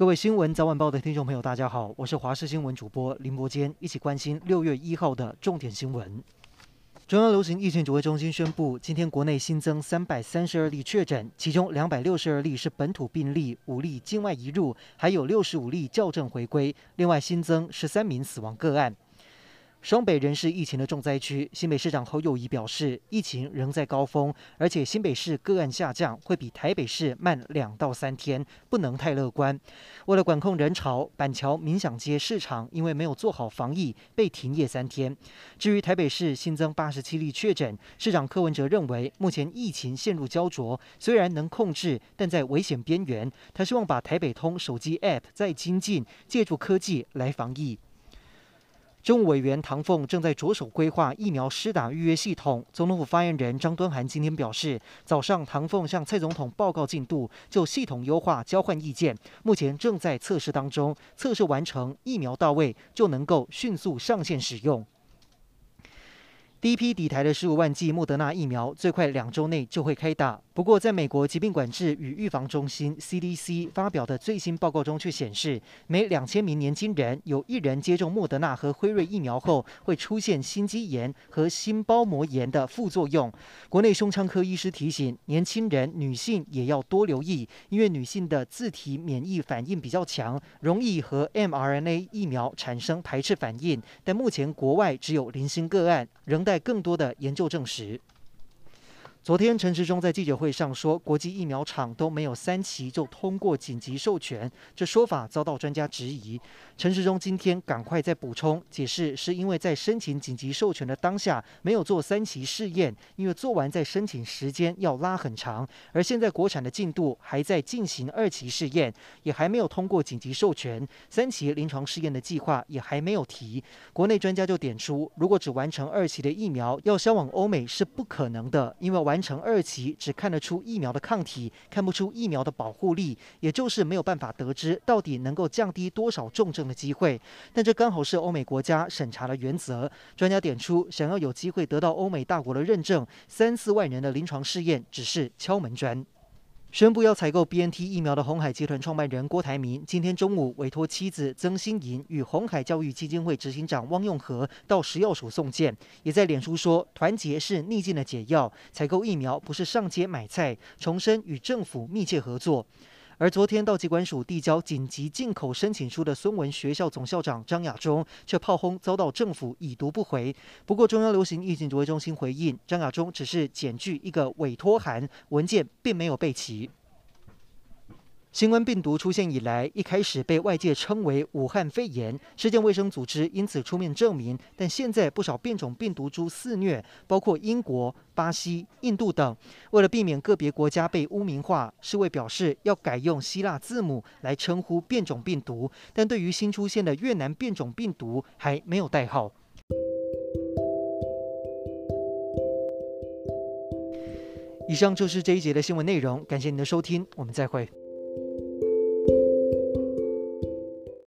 各位新闻早晚报的听众朋友，大家好，我是华视新闻主播林伯坚，一起关心六月一号的重点新闻。中央流行疫情指挥中心宣布，今天国内新增三百三十二例确诊，其中两百六十二例是本土病例，五例境外移入，还有六十五例校正回归，另外新增十三名死亡个案。双北仍是疫情的重灾区，新北市长侯友宜表示，疫情仍在高峰，而且新北市个案下降会比台北市慢两到三天，不能太乐观。为了管控人潮，板桥民享街市场因为没有做好防疫，被停业三天。至于台北市新增八十七例确诊，市长柯文哲认为，目前疫情陷入焦灼，虽然能控制，但在危险边缘。他希望把台北通手机 App 再精进，借助科技来防疫。政务委员唐凤正在着手规划疫苗施打预约系统。总统府发言人张敦涵今天表示，早上唐凤向蔡总统报告进度，就系统优化交换意见，目前正在测试当中，测试完成，疫苗到位就能够迅速上线使用。第一批抵台的十五万剂莫德纳疫苗，最快两周内就会开打。不过，在美国疾病管制与预防中心 （CDC） 发表的最新报告中却显示，每两千名年轻人有一人接种莫德纳和辉瑞疫苗后，会出现心肌炎和心包膜炎的副作用。国内胸腔科医师提醒，年轻人、女性也要多留意，因为女性的自体免疫反应比较强，容易和 mRNA 疫苗产生排斥反应。但目前国外只有零星个案，仍待更多的研究证实。昨天，陈时中在记者会上说，国际疫苗厂都没有三期就通过紧急授权，这说法遭到专家质疑。陈时中今天赶快再补充解释，是因为在申请紧急授权的当下没有做三期试验，因为做完再申请时间要拉很长，而现在国产的进度还在进行二期试验，也还没有通过紧急授权，三期临床试验的计划也还没有提。国内专家就点出，如果只完成二期的疫苗，要销往欧美是不可能的，因为完成二期只看得出疫苗的抗体，看不出疫苗的保护力，也就是没有办法得知到底能够降低多少重症的机会。但这刚好是欧美国家审查的原则。专家点出，想要有机会得到欧美大国的认证，三四万人的临床试验只是敲门砖。宣布要采购 BNT 疫苗的鸿海集团创办人郭台铭，今天中午委托妻子曾心莹与鸿海教育基金会执行长汪用和到食药署送件，也在脸书说：“团结是逆境的解药，采购疫苗不是上街买菜，重申与政府密切合作。”而昨天到机关署递交紧急进口申请书的孙文学校总校长张亚中，却炮轰遭到政府已读不回。不过中央流行疫情指挥中心回应，张亚中只是检具一个委托函，文件并没有备齐。新冠病毒出现以来，一开始被外界称为武汉肺炎，世界卫生组织因此出面证明。但现在不少变种病毒株肆虐，包括英国、巴西、印度等。为了避免个别国家被污名化，世卫表示要改用希腊字母来称呼变种病毒。但对于新出现的越南变种病毒，还没有代号。以上就是这一节的新闻内容，感谢您的收听，我们再会。